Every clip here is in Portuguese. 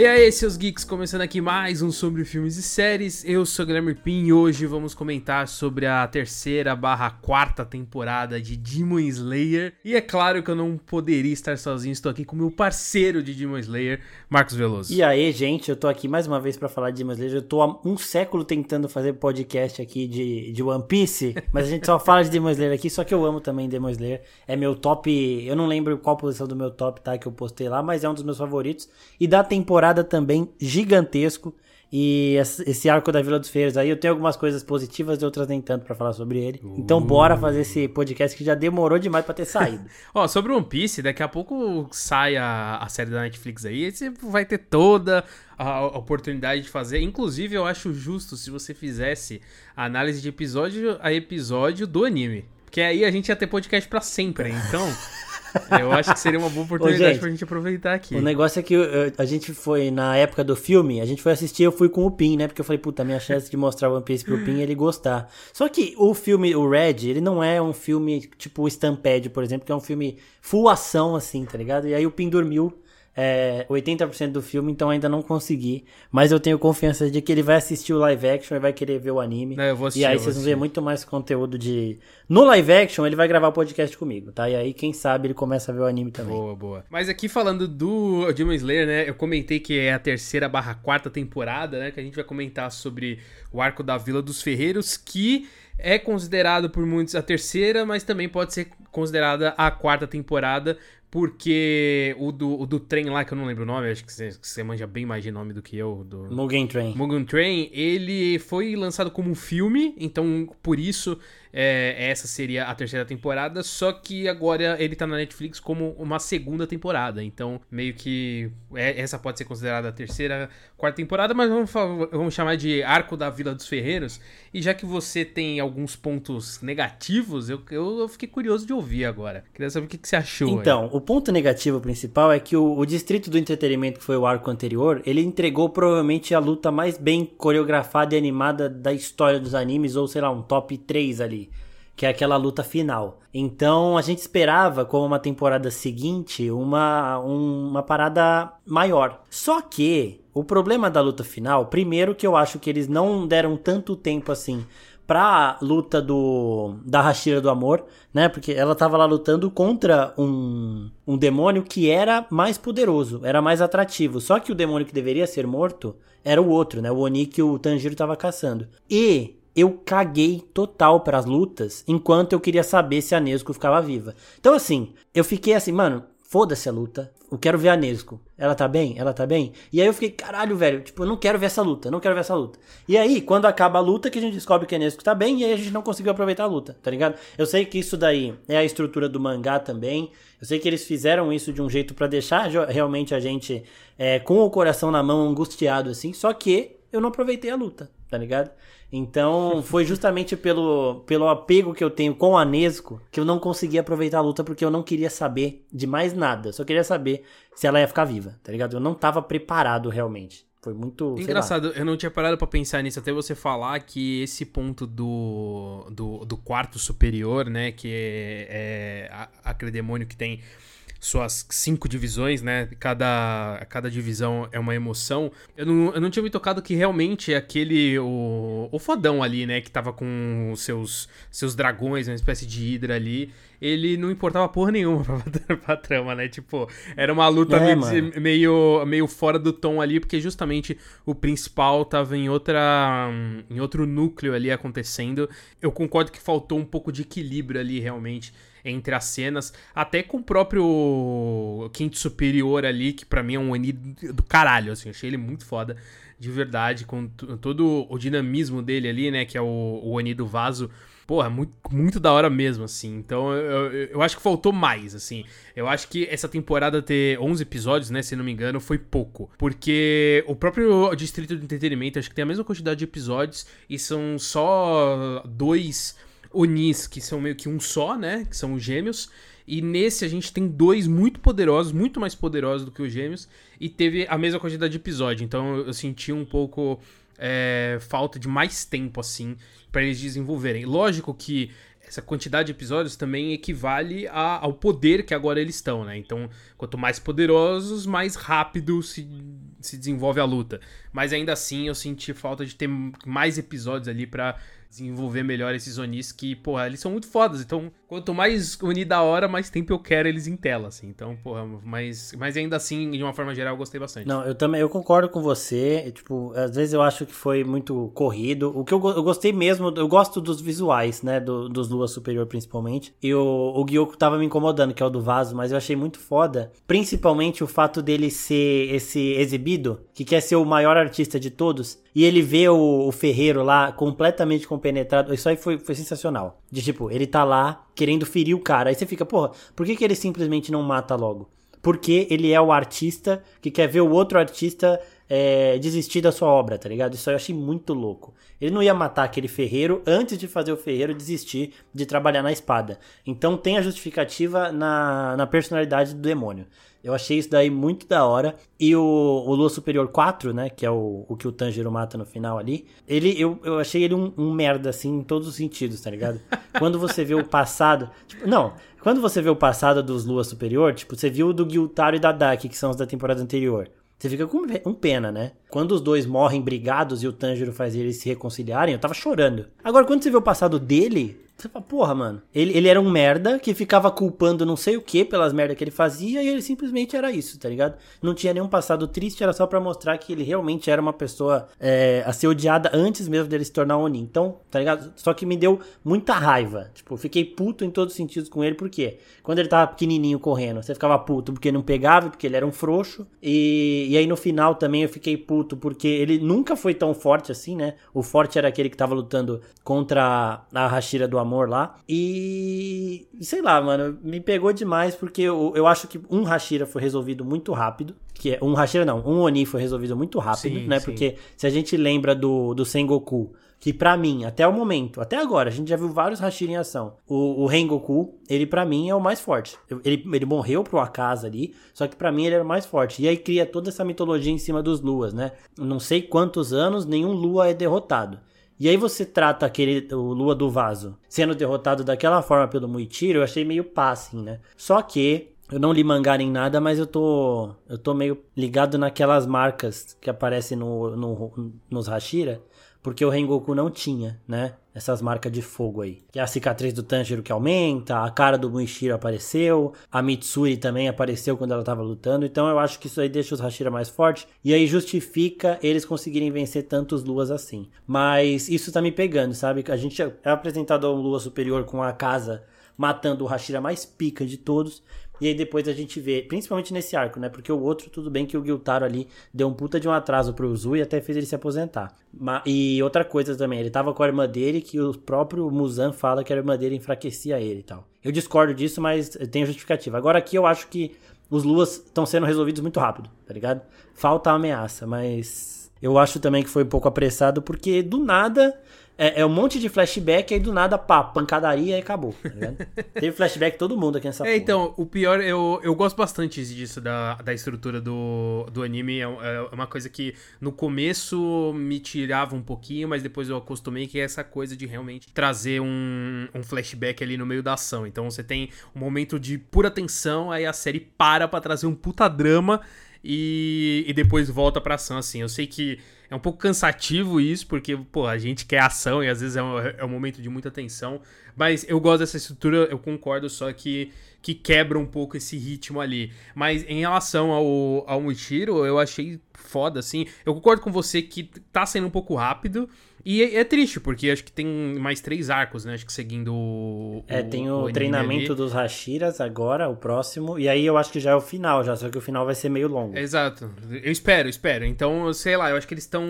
E aí, seus geeks, começando aqui mais um sobre filmes e séries. Eu sou o Guilherme Pin e hoje vamos comentar sobre a terceira barra quarta temporada de Demon Slayer. E é claro que eu não poderia estar sozinho, estou aqui com meu parceiro de Demon Slayer, Marcos Veloso. E aí, gente, eu tô aqui mais uma vez para falar de Demon Slayer. Eu tô há um século tentando fazer podcast aqui de, de One Piece, mas a gente só fala de Demon Slayer aqui, só que eu amo também Demon Slayer. É meu top, eu não lembro qual posição do meu top tá que eu postei lá, mas é um dos meus favoritos. E da temporada também gigantesco. E esse arco da Vila dos Feiros aí, eu tenho algumas coisas positivas e outras nem tanto para falar sobre ele. Uh. Então bora fazer esse podcast que já demorou demais para ter saído. Ó, sobre One Piece, daqui a pouco sai a, a série da Netflix aí, você vai ter toda a oportunidade de fazer. Inclusive, eu acho justo se você fizesse a análise de episódio a episódio do anime. Porque aí a gente ia ter podcast para sempre, então... Eu acho que seria uma boa oportunidade Ô, gente, pra gente aproveitar aqui. O negócio é que a gente foi, na época do filme, a gente foi assistir, eu fui com o Pin, né? Porque eu falei, puta, minha chance de mostrar One Piece pro Pin é ele gostar. Só que o filme, o Red, ele não é um filme tipo Stampede, por exemplo, que é um filme full ação, assim, tá ligado? E aí o Pin dormiu é, 80% do filme, então ainda não consegui. Mas eu tenho confiança de que ele vai assistir o live action e vai querer ver o anime. Vou assistir, e aí vocês vão ver muito mais conteúdo de. No live action, ele vai gravar o podcast comigo, tá? E aí, quem sabe, ele começa a ver o anime também. Boa, boa. Mas aqui falando do Demon Slayer, né? Eu comentei que é a terceira barra quarta temporada, né? Que a gente vai comentar sobre o arco da Vila dos Ferreiros, que é considerado por muitos a terceira, mas também pode ser considerada a quarta temporada, porque o do, o do trem lá, que eu não lembro o nome, acho que você, que você manja bem mais de nome do que eu. Do... Mugen Train. Mugen Train, ele foi lançado como um filme, então por isso é, essa seria a terceira temporada, só que agora ele tá na Netflix como uma segunda temporada. Então, meio que é, essa pode ser considerada a terceira, quarta temporada, mas vamos, vamos chamar de Arco da Vila dos Ferreiros. E já que você tem alguns pontos negativos, eu, eu, fiquei curioso de ouvir agora. Queria saber o que, que você achou. Então, aí. o ponto negativo principal é que o, o Distrito do Entretenimento, que foi o arco anterior, ele entregou provavelmente a luta mais bem coreografada e animada da história dos animes, ou sei lá, um top 3 ali que é aquela luta final. Então a gente esperava, como uma temporada seguinte, uma, uma parada maior. Só que o problema da luta final, primeiro que eu acho que eles não deram tanto tempo assim pra luta do da Hashira do Amor, né? Porque ela tava lá lutando contra um, um demônio que era mais poderoso, era mais atrativo. Só que o demônio que deveria ser morto era o outro, né? O Oni que o Tanjiro tava caçando. E eu caguei total para as lutas, enquanto eu queria saber se a Nesco ficava viva. Então, assim, eu fiquei assim, mano, foda-se a luta. Eu quero ver a Nesco. Ela tá bem? Ela tá bem? E aí eu fiquei, caralho, velho, tipo, eu não quero ver essa luta, não quero ver essa luta. E aí, quando acaba a luta, que a gente descobre que a Nesco tá bem, e aí a gente não conseguiu aproveitar a luta, tá ligado? Eu sei que isso daí é a estrutura do mangá também. Eu sei que eles fizeram isso de um jeito para deixar realmente a gente é, com o coração na mão, angustiado, assim. Só que eu não aproveitei a luta, tá ligado? Então, foi justamente pelo, pelo apego que eu tenho com a Nesco que eu não consegui aproveitar a luta porque eu não queria saber de mais nada. Só queria saber se ela ia ficar viva, tá ligado? Eu não tava preparado realmente. Foi muito. Engraçado, eu não tinha parado para pensar nisso até você falar que esse ponto do, do, do quarto superior, né? Que é, é aquele demônio que tem suas cinco divisões, né? Cada, cada divisão é uma emoção. Eu não, eu não tinha me tocado que realmente aquele. O, o fodão ali, né? Que tava com os seus, seus dragões, uma espécie de hidra ali. Ele não importava porra nenhuma pra, pra trama, né? Tipo, era uma luta é, meio, meio, meio fora do tom ali, porque justamente o principal tava em outra. em outro núcleo ali acontecendo. Eu concordo que faltou um pouco de equilíbrio ali, realmente entre as cenas, até com o próprio Quinto Superior ali, que para mim é um Oni do caralho, assim, achei ele muito foda, de verdade, com todo o dinamismo dele ali, né, que é o, o Oni do vaso, porra, muito, muito da hora mesmo, assim. Então eu, eu, eu, acho que faltou mais, assim. Eu acho que essa temporada ter 11 episódios, né, se não me engano, foi pouco. Porque o próprio Distrito de Entretenimento, acho que tem a mesma quantidade de episódios e são só dois Onis, que são meio que um só, né? Que são os gêmeos. E nesse a gente tem dois muito poderosos, muito mais poderosos do que os gêmeos. E teve a mesma quantidade de episódio. Então eu, senti um pouco é, falta de mais tempo, assim, para eles desenvolverem. Lógico que essa quantidade de episódios também equivale a, ao poder que agora eles estão, né? Então, quanto mais poderosos, mais rápido se se desenvolve a luta. Mas ainda assim eu senti falta de ter mais episódios ali para desenvolver melhor esses Onis que, porra, eles são muito fodas. Então, quanto mais Oni da hora, mais tempo eu quero eles em tela, assim. Então, porra, mas, mas ainda assim, de uma forma geral, eu gostei bastante. Não, eu também, eu concordo com você. Tipo, às vezes eu acho que foi muito corrido. O que eu, eu gostei mesmo, eu gosto dos visuais, né, do, dos Lua Superior principalmente. E o, o Gyoko tava me incomodando, que é o do vaso, mas eu achei muito foda. Principalmente o fato dele ser esse exibido, que quer ser o maior artista de todos. E ele vê o, o Ferreiro lá completamente compenetrado. Isso aí foi, foi sensacional. De tipo, ele tá lá querendo ferir o cara. Aí você fica, porra, por que, que ele simplesmente não mata logo? Porque ele é o artista que quer ver o outro artista é, desistir da sua obra, tá ligado? Isso eu achei muito louco. Ele não ia matar aquele ferreiro antes de fazer o ferreiro desistir de trabalhar na espada. Então tem a justificativa na, na personalidade do demônio. Eu achei isso daí muito da hora. E o, o Lua Superior 4, né? Que é o, o que o Tanjiro mata no final ali. Ele, eu, eu achei ele um, um merda, assim, em todos os sentidos, tá ligado? Quando você vê o passado. Tipo, não, quando você vê o passado dos Lua Superior, tipo, você viu o do Gyutaro e da Daki, que são os da temporada anterior. Você fica com um pena, né? Quando os dois morrem brigados e o Tanjiro faz eles se reconciliarem, eu tava chorando. Agora, quando você vê o passado dele, você fala, porra, mano. Ele, ele era um merda que ficava culpando não sei o que pelas merdas que ele fazia e ele simplesmente era isso, tá ligado? Não tinha nenhum passado triste, era só para mostrar que ele realmente era uma pessoa é, a ser odiada antes mesmo dele se tornar Oni. Então, tá ligado? Só que me deu muita raiva. Tipo, eu fiquei puto em todos os sentidos com ele, porque quando ele tava pequenininho correndo, você ficava puto porque não pegava, porque ele era um frouxo. E, e aí no final também eu fiquei puto porque ele nunca foi tão forte assim, né? O forte era aquele que tava lutando contra a Hashira do Amor amor lá. E sei lá, mano, me pegou demais porque eu, eu acho que um Hashira foi resolvido muito rápido. Que é, um Hashira não, um Oni foi resolvido muito rápido, sim, né? Sim. Porque se a gente lembra do, do Sengoku, que para mim, até o momento, até agora, a gente já viu vários Hashira em ação. O, o Rengoku, ele para mim é o mais forte. Ele, ele morreu pro Akaza ali, só que para mim ele era o mais forte. E aí cria toda essa mitologia em cima dos Luas, né? Não sei quantos anos nenhum Lua é derrotado. E aí você trata aquele o Lua do Vaso sendo derrotado daquela forma pelo Muichiro, eu achei meio pá, assim, né? Só que eu não li mangá nem nada, mas eu tô eu tô meio ligado naquelas marcas que aparecem no, no nos Hashira, porque o Rengoku não tinha, né? Essas marcas de fogo aí. Que é a cicatriz do Tanjiro que aumenta, a cara do Muishiro apareceu, a Mitsuri também apareceu quando ela tava lutando, então eu acho que isso aí deixa os Hashira mais fortes, e aí justifica eles conseguirem vencer tantos luas assim. Mas isso tá me pegando, sabe? A gente é apresentado a um lua superior com a casa matando o Hashira mais pica de todos, e aí depois a gente vê, principalmente nesse arco, né? Porque o outro, tudo bem que o Guiltaro ali deu um puta de um atraso pro Uzu e até fez ele se aposentar. E outra coisa também, ele tava com a irmã dele que o próprio Muzan fala que a irmã dele enfraquecia ele e tal. Eu discordo disso, mas tem justificativa. Agora aqui eu acho que os Luas estão sendo resolvidos muito rápido, tá ligado? Falta a ameaça, mas eu acho também que foi um pouco apressado porque do nada é, é, um monte de flashback, aí do nada, pá, pancadaria e acabou. Tá Teve flashback todo mundo aqui nessa É, porra. então, o pior, eu, eu gosto bastante disso, da, da estrutura do, do anime. É, é, uma coisa que no começo me tirava um pouquinho, mas depois eu acostumei, que é essa coisa de realmente trazer um, um flashback ali no meio da ação. Então você tem um momento de pura tensão, aí a série para pra trazer um puta drama e, e depois volta pra ação, assim. Eu sei que é um pouco cansativo isso, porque, pô, a gente quer ação e às vezes é um, é um momento de muita tensão. Mas eu gosto dessa estrutura, eu concordo, só que, que quebra um pouco esse ritmo ali. Mas em relação ao, ao Mushiro, eu achei foda, assim. Eu concordo com você que tá sendo um pouco rápido. E é, é, triste, porque acho que tem mais três arcos, né? Acho que seguindo o. É, tem o, o treinamento ali. dos Hashiras agora, o próximo. E aí eu acho que já é o final, já. Só que o final vai ser meio longo. Exato. Eu espero, espero. Então, sei lá, eu acho que eles estão.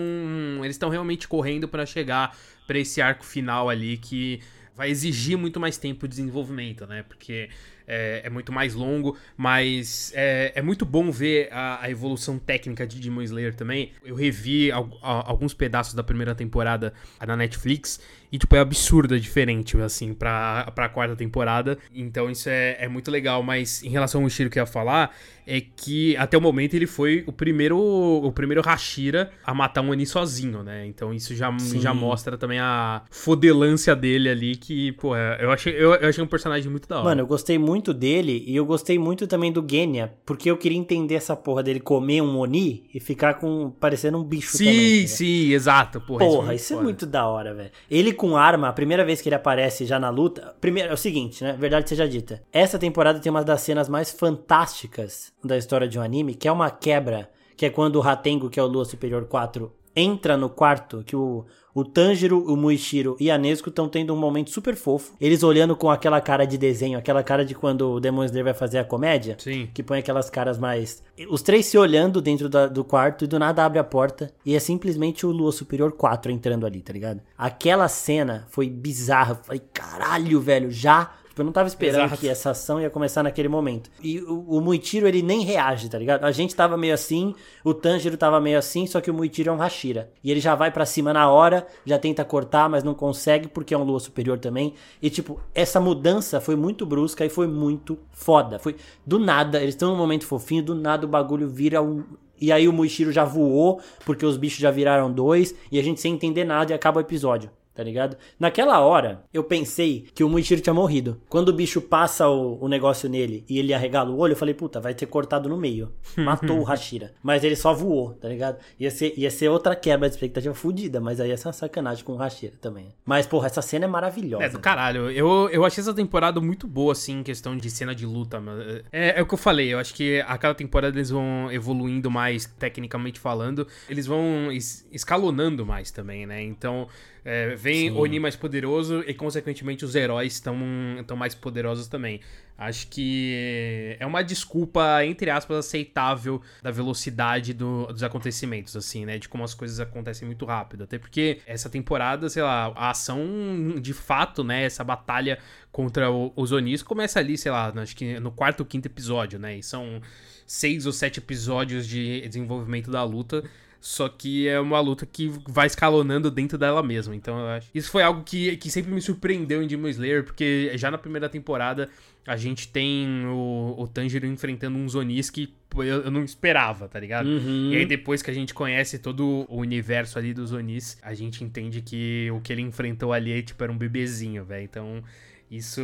Eles estão realmente correndo para chegar para esse arco final ali que vai exigir muito mais tempo de desenvolvimento, né? Porque é, é muito mais longo, mas é, é muito bom ver a, a, evolução técnica de Demon Slayer também. Eu revi al, a, alguns pedaços da primeira temporada na Netflix e, tipo, é absurda diferente, assim, pra, pra quarta temporada. Então isso é, é muito legal, mas em relação ao estilo que eu ia falar, é que até o momento ele foi o primeiro o primeiro Hashira a matar um Oni sozinho, né? Então isso já, já mostra também a fodelância dele ali, que que, pô, eu achei, eu, eu, achei um personagem muito da hora. Mano, eu gostei muito dele e eu gostei muito também do Genya, porque eu queria entender essa porra dele comer um Oni e ficar com parecendo um bicho sim, também. Sim, sim, exato. Porra, porra isso, é, isso é muito da hora, velho. Ele com arma, a primeira vez que ele aparece já na luta, primeiro é o seguinte, né? Verdade seja dita. Essa temporada tem uma das cenas mais fantásticas da história de um anime, que é uma quebra, que é quando o Ratengo, que é o Lua Superior 4, entra no quarto que o, o Tanjiro, o Muishiro e a Nesco estão tendo um momento super fofo. Eles olhando com aquela cara de desenho, aquela cara de quando o Demon Slayer vai fazer a comédia. Sim. Que põe aquelas caras mais... Os três se olhando dentro da, do quarto e do nada abre a porta e é simplesmente o Lua Superior 4 entrando ali, tá ligado? Aquela cena foi bizarra. Falei, caralho, velho, já Tipo, eu não tava esperando Exato. que essa ação ia começar naquele momento. E o, o Muichiro, ele nem reage, tá ligado? A gente tava meio assim, o Tanjiro tava meio assim, só que o Muichiro é um Hashira. E ele já vai para cima na hora, já tenta cortar, mas não consegue porque é um lua superior também. E tipo, essa mudança foi muito brusca e foi muito foda. Foi do nada, eles estão num momento fofinho, do nada o bagulho vira um e aí o Muichiro já voou, porque os bichos já viraram dois, e a gente sem entender nada e acaba o episódio tá ligado? Naquela hora, eu pensei que o Muichiro tinha morrido. Quando o bicho passa o, o, negócio nele e ele arregala o olho, eu falei, puta, vai ter cortado no meio. Matou o Hashira. Mas ele só voou, tá ligado? Ia ser, ia ser outra quebra de expectativa fudida, mas aí essa é uma sacanagem com o Hashira também. Mas, porra, essa cena é maravilhosa. É do caralho. Eu, eu achei essa temporada muito boa, assim, em questão de cena de luta. É, é o que eu falei, eu acho que a cada temporada eles vão evoluindo mais, tecnicamente falando. Eles vão es escalonando mais também, né? Então, é, vem Sim. Oni mais poderoso e, consequentemente, os heróis estão mais poderosos também. Acho que é uma desculpa, entre aspas, aceitável da velocidade do, dos acontecimentos, assim, né? De como as coisas acontecem muito rápido. Até porque essa temporada, sei lá, a ação de fato, né? Essa batalha contra o, os Onis começa ali, sei lá, acho que no quarto ou quinto episódio, né? E são seis ou sete episódios de desenvolvimento da luta. Só que é uma luta que vai escalonando dentro dela mesma. Então eu acho. Isso foi algo que, que sempre me surpreendeu em Demon Slayer, porque já na primeira temporada a gente tem o, o Tanjiro enfrentando uns Onis que eu, eu não esperava, tá ligado? Uhum. E aí depois que a gente conhece todo o universo ali dos Onis, a gente entende que o que ele enfrentou ali tipo, era um bebezinho, velho. Então isso,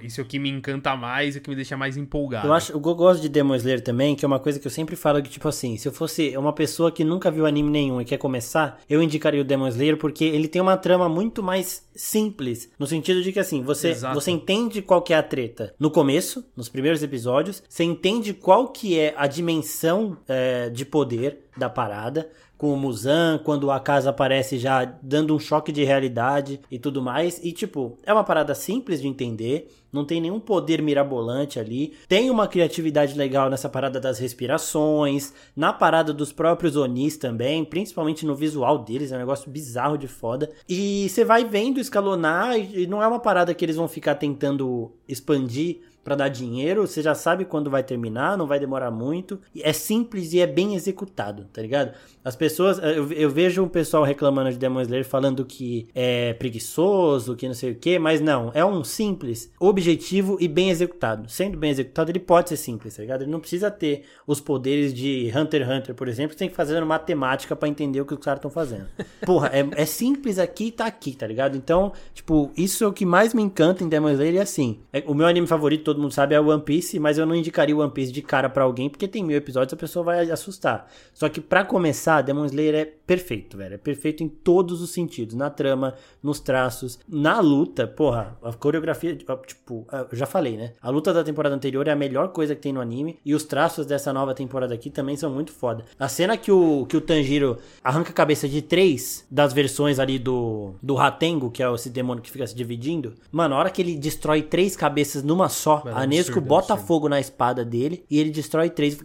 isso é o que me encanta mais e o que me deixa mais empolgado. Eu acho, eu gosto de Demon Slayer também, que é uma coisa que eu sempre falo que, tipo assim, se eu fosse uma pessoa que nunca viu anime nenhum e quer começar, eu indicaria o Demon Slayer porque ele tem uma trama muito mais simples, no sentido de que assim, você, você entende qual que é a treta no começo, nos primeiros episódios, você entende qual que é a dimensão é, de poder da parada, com o Muzan, quando a casa aparece já dando um choque de realidade e tudo mais. E tipo, é uma parada simples de entender, não tem nenhum poder mirabolante ali. Tem uma criatividade legal nessa parada das respirações, na parada dos próprios Onis também, principalmente no visual deles, é um negócio bizarro de foda. E você vai vendo escalonar e não é uma parada que eles vão ficar tentando expandir para dar dinheiro, você já sabe quando vai terminar, não vai demorar muito. É simples e é bem executado, tá ligado? As pessoas, eu, eu vejo o pessoal reclamando de Demon Slayer falando que é preguiçoso, que não sei o que, mas não, é um simples, objetivo e bem executado. Sendo bem executado, ele pode ser simples, tá ligado? Ele não precisa ter os poderes de Hunter x Hunter, por exemplo, você tem que fazer matemática para entender o que os caras estão fazendo. Porra, é, é, simples aqui e tá aqui, tá ligado? Então, tipo, isso é o que mais me encanta em Demon Slayer, é assim. É, o meu anime favorito, todo mundo sabe, é o One Piece, mas eu não indicaria o One Piece de cara para alguém, porque tem mil episódios, a pessoa vai assustar. Só que para começar, Demon Slayer é perfeito, velho. É perfeito em todos os sentidos. Na trama, nos traços, na luta, porra, a coreografia, tipo, eu já falei, né? A luta da temporada anterior é a melhor coisa que tem no anime, e os traços dessa nova temporada aqui também são muito foda. A cena que o, que o Tanjiro arranca a cabeça de três das versões ali do, do Ratengo, que é esse demônio que fica se dividindo, mano, a hora que ele destrói três cabeças numa só, a Nesco bota absurdo. fogo na espada dele e ele destrói três.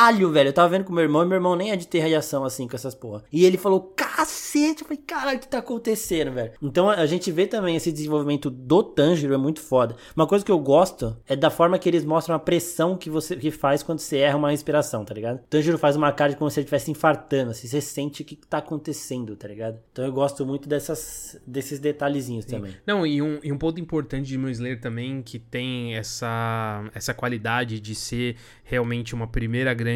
Caralho, velho. Eu tava vendo com meu irmão e meu irmão nem é de ter reação assim com essas porra. E ele falou, cacete. Eu falei, caralho, o que tá acontecendo, velho? Então a gente vê também esse desenvolvimento do Tanjiro é muito foda. Uma coisa que eu gosto é da forma que eles mostram a pressão que você que faz quando você erra uma respiração, tá ligado? Tanjiro faz uma cara de como se ele estivesse infartando, assim, você sente o que tá acontecendo, tá ligado? Então eu gosto muito dessas, desses detalhezinhos Sim. também. Não, e um, e um ponto importante de Moon Slayer também que tem essa, essa qualidade de ser realmente uma primeira grande.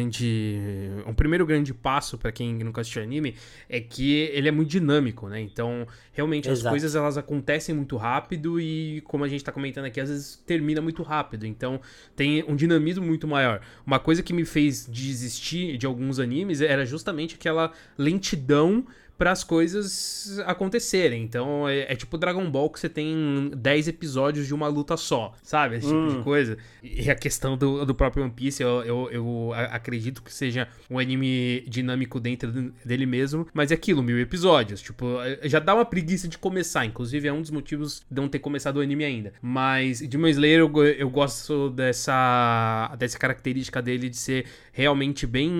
Um primeiro grande passo para quem nunca assistiu anime é que ele é muito dinâmico, né? Então, realmente, Exato. as coisas elas acontecem muito rápido e, como a gente tá comentando aqui, às vezes termina muito rápido. Então, tem um dinamismo muito maior. Uma coisa que me fez desistir de alguns animes era justamente aquela lentidão para as coisas acontecerem. Então é, é, tipo Dragon Ball que você tem 10 episódios de uma luta só, sabe? Esse hum. tipo de hum. coisa. E a questão do, do próprio One Piece, eu, eu, eu, acredito que seja um anime dinâmico dentro dele mesmo, mas é aquilo, mil episódios. Tipo, é, já dá uma preguiça de começar. Inclusive, é um dos motivos de não ter começado o anime ainda. Mas Demon Slayer, eu, eu gosto dessa, dessa característica dele de ser realmente bem,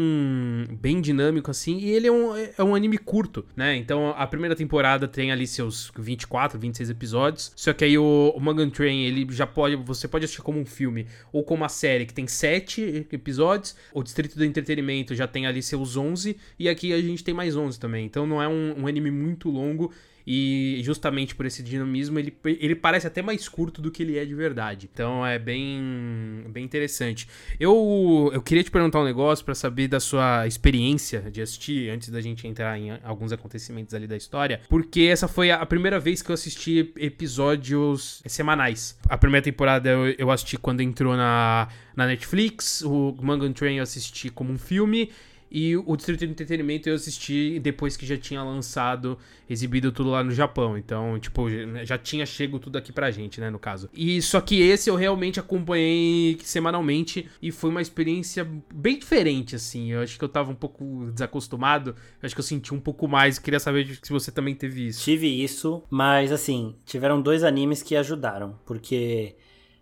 bem dinâmico, assim. E ele é um, é um anime curto né? Então a primeira temporada tem ali seus 24, 26 episódios. Só que aí o, o Mugen Train, ele já pode. Você pode assistir como um filme ou como uma série que tem 7 episódios. O Distrito do Entretenimento já tem ali seus 11. E aqui a gente tem mais 11 também. Então não é um, um anime muito longo. E justamente por esse dinamismo, ele, ele parece até mais curto do que ele é de verdade. Então é bem, bem interessante. Eu, eu queria te perguntar um negócio para saber da sua experiência de assistir, antes da gente entrar em alguns acontecimentos ali da história, porque essa foi a primeira vez que eu assisti episódios semanais. A primeira temporada eu, eu assisti quando entrou na, na Netflix, o Mangan Train eu assisti como um filme. E o Distrito de Entretenimento eu assisti depois que já tinha lançado, exibido tudo lá no Japão. Então, tipo, já tinha chego tudo aqui pra gente, né, no caso. E só que esse eu realmente acompanhei semanalmente e foi uma experiência bem diferente, assim. Eu acho que eu tava um pouco desacostumado. Eu acho que eu senti um pouco mais. Queria saber se você também teve isso. Tive isso, mas assim, tiveram dois animes que ajudaram. Porque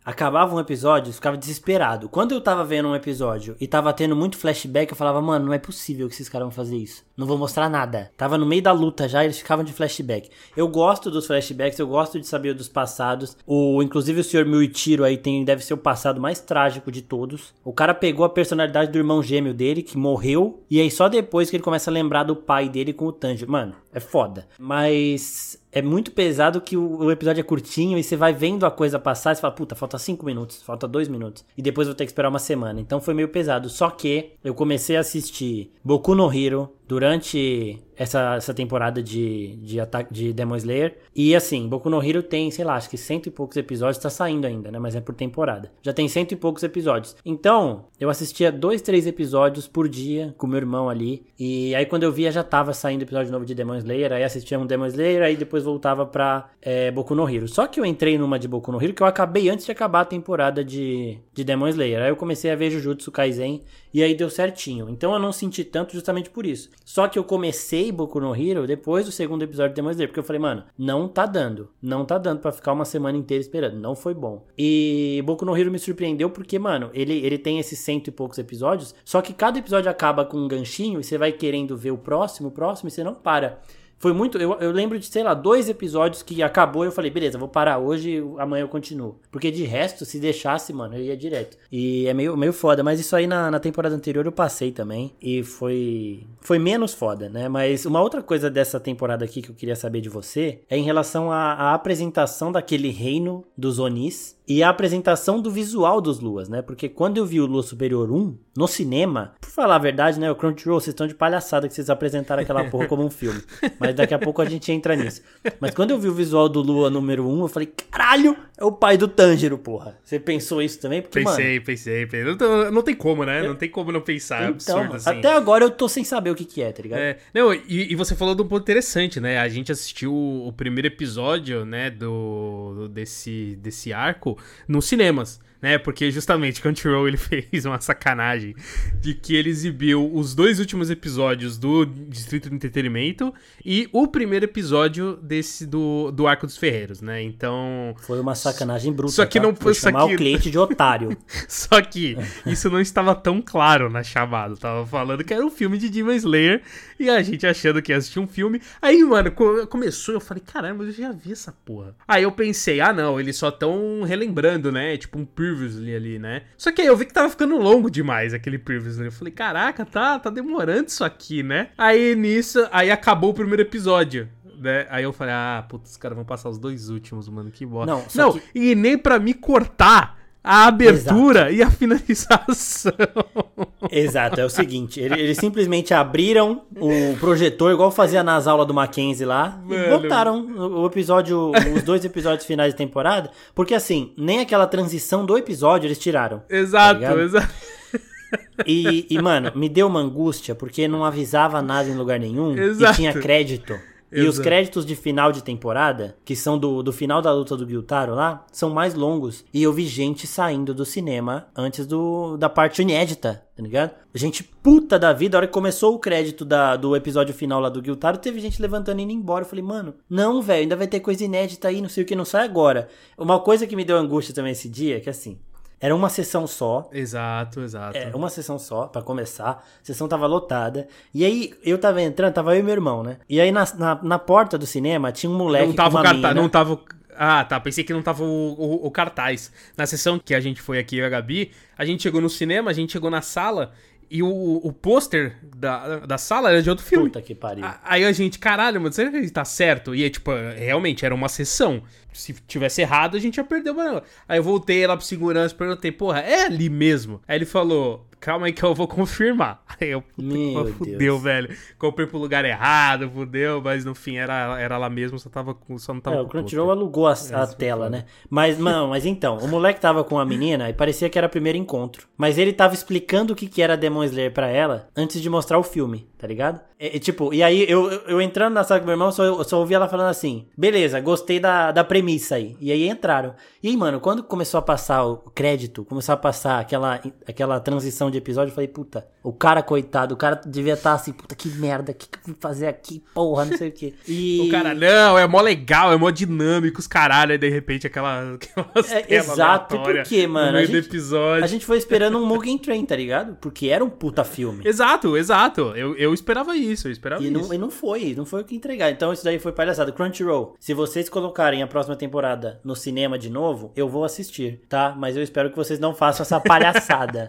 acabava um episódio, eu ficava desesperado. Quando eu tava vendo um episódio e tava tendo muito flashback, eu falava, mano, não é possível que esses caras vão fazer isso. Não vou mostrar nada. Tava no meio da luta já, eles ficavam de flashback. Eu gosto dos flashbacks, eu gosto de saber dos passados. O, inclusive o Sr. Muichiro aí tem, deve ser o passado mais trágico de todos. O cara pegou a personalidade do irmão gêmeo dele, que morreu, e aí só depois que ele começa a lembrar do pai dele com o Tanjiro. Mano, é foda. Mas é muito pesado que o, episódio é curtinho e você vai vendo a coisa passar e você fala, puta, falta 5 minutos, falta 2 minutos. E depois vou ter que esperar uma semana. Então foi meio pesado. Só que eu comecei a assistir Boku no Hero, durante essa, essa temporada de, de, ataque, de Demon Slayer. E assim, Boku no Hero tem, sei lá, acho que cento e poucos episódios, tá saindo ainda, né? Mas é por temporada. Já tem cento e poucos episódios. Então, eu assistia dois, três episódios por dia com meu irmão ali. E aí quando eu via já tava saindo episódio novo de Demon Slayer. Aí assistia um Demon Slayer, aí depois voltava pra é, Boku no Hero. Só que eu entrei numa de Boku no Hero que eu acabei antes de acabar a temporada de, de Demon Slayer. Aí eu comecei a ver Jujutsu Kaisen e aí deu certinho. Então eu não senti tanto justamente por isso. Só que eu comecei Boku no Hero depois do segundo episódio de Demon Slayer, porque eu falei, mano, não tá dando. Não tá dando para ficar uma semana inteira esperando. Não foi bom. E Boku no Hero me surpreendeu porque, mano, ele, ele tem esses cento e poucos episódios, só que cada episódio acaba com um ganchinho e você vai querendo ver o próximo, o próximo, e você não para. Foi muito. Eu, eu lembro de, sei lá, dois episódios que acabou e eu falei, beleza, vou parar hoje, amanhã eu continuo. Porque de resto, se deixasse, mano, eu ia direto. E é meio, meio foda, mas isso aí na, na temporada anterior eu passei também. E foi. Foi menos foda, né? Mas uma outra coisa dessa temporada aqui que eu queria saber de você é em relação à, à apresentação daquele reino dos Onis e a apresentação do visual dos Luas, né? Porque quando eu vi o Lua Superior 1 no cinema, por falar a verdade, né? O Crunchyroll, vocês estão de palhaçada que vocês apresentaram aquela porra como um filme. Mas daqui a pouco a gente entra nisso. Mas quando eu vi o visual do Lua número 1, eu falei, caralho, é o pai do Tanjiro, porra. Você pensou isso também? Porque, pensei, mano, pensei, pensei. Não, não, tem como, né? Não tem como não pensar. É então, absurdo, assim. Até agora eu tô sem saber o que, que é, tá ligado? É, não, e, e, você falou de um ponto interessante, né? A gente assistiu o primeiro episódio, né, do, desse, desse arco nos cinemas né? Porque justamente Crunchyroll ele fez uma sacanagem de que ele exibiu os dois últimos episódios do Distrito do Entretenimento e o primeiro episódio desse do, do Arco dos Ferreiros, né? Então foi uma sacanagem bruta. Só que tá? não foi chamar que... o cliente de otário. só que isso não estava tão claro na chamada. Tava falando que era um filme de Demon Slayer e a gente achando que ia assistir um filme. Aí, mano, começou, eu falei, caramba, eu já vi essa porra. Aí eu pensei, ah, não, eles só estão relembrando, né? Tipo um Previously ali, né? Só que aí eu vi que tava ficando longo demais aquele Previously. Eu falei, caraca, tá, tá demorando isso aqui, né? Aí nisso, aí acabou o primeiro episódio. Né? Aí eu falei, ah, putz, os caras vão passar os dois últimos, mano, que bosta. Não, Não que... e nem pra me cortar a abertura Exato. e a finalização. Exato, é o seguinte, eles, eles simplesmente abriram o projetor, igual fazia nas aulas do Mackenzie lá, e botaram o episódio, os dois episódios finais de temporada, porque assim, nem aquela transição do episódio eles tiraram. Tá exato, tá exato. E, e, mano, me deu uma angústia, porque não avisava nada em lugar nenhum Exato. e tinha crédito. E os créditos de final de temporada, que são do, do final da luta do Gyutaro lá, são mais longos. E eu vi gente saindo do cinema antes do, da parte inédita, tá ligado? Gente puta da vida, a hora que começou o crédito da, do episódio final lá do Gyutaro, teve gente levantando e indo embora. Eu falei, mano, não, velho, ainda vai ter coisa inédita aí, não sei o que, não sai agora. Uma coisa que me deu angústia também esse dia, é que assim, era uma sessão só. Exato, exato. Era uma sessão só, para começar. A sessão tava lotada. E aí, eu tava entrando, tava eu e meu irmão, né? E aí, na, na, na porta do cinema, tinha um moleque não tava com uma o cartaz. Não tava... Ah, tá. Pensei que não tava o, o, o, cartaz. Na sessão que a gente foi aqui, eu e a Gabi, a gente chegou no cinema, a gente chegou na sala e o, o pôster da, da sala era de outro filme. Puta que pariu. Aí a gente, caralho, mas será que tá certo? E aí, tipo, realmente era uma sessão. Se tivesse errado, a gente ia perder o Aí eu voltei lá pro segurança e perguntei, porra, é ali mesmo? Aí ele falou, calma aí que eu vou confirmar. Aí eu, Meu fudeu, Deus. velho. Comprei pro lugar errado, fudeu, mas no fim era, era lá mesmo, só, tava, só não tava é, o Crunchyroll alugou a, a tela, né? Mas, não, mas então, o moleque tava com a menina e parecia que era primeiro encontro. Mas ele tava explicando o que, que era Demon Slayer pra ela antes de mostrar o filme, tá ligado? E, e tipo, e aí eu, eu entrando na sala com meu irmão, só, eu só ouvi ela falando assim: beleza, gostei da, da premissa aí. E aí entraram. E aí, mano, quando começou a passar o crédito, começou a passar aquela, aquela transição de episódio, eu falei, puta, o cara, coitado, o cara devia estar tá assim, puta, que merda, o que, que eu vim fazer aqui, porra, não sei o quê. E... O cara, não, é mó legal, é mó dinâmico, os caralho, aí de repente aquela. É, exato, porque, mano? A gente, episódio. A gente foi esperando um Mugen Train, tá ligado? Porque era um puta filme. Exato, exato. Eu, eu esperava isso, eu esperava e isso. Não, e não foi, não foi o que entregar. Então isso daí foi palhaçada. Crunchyroll, se vocês colocarem a próxima temporada no cinema de novo, eu vou assistir, tá? Mas eu espero que vocês não façam essa palhaçada.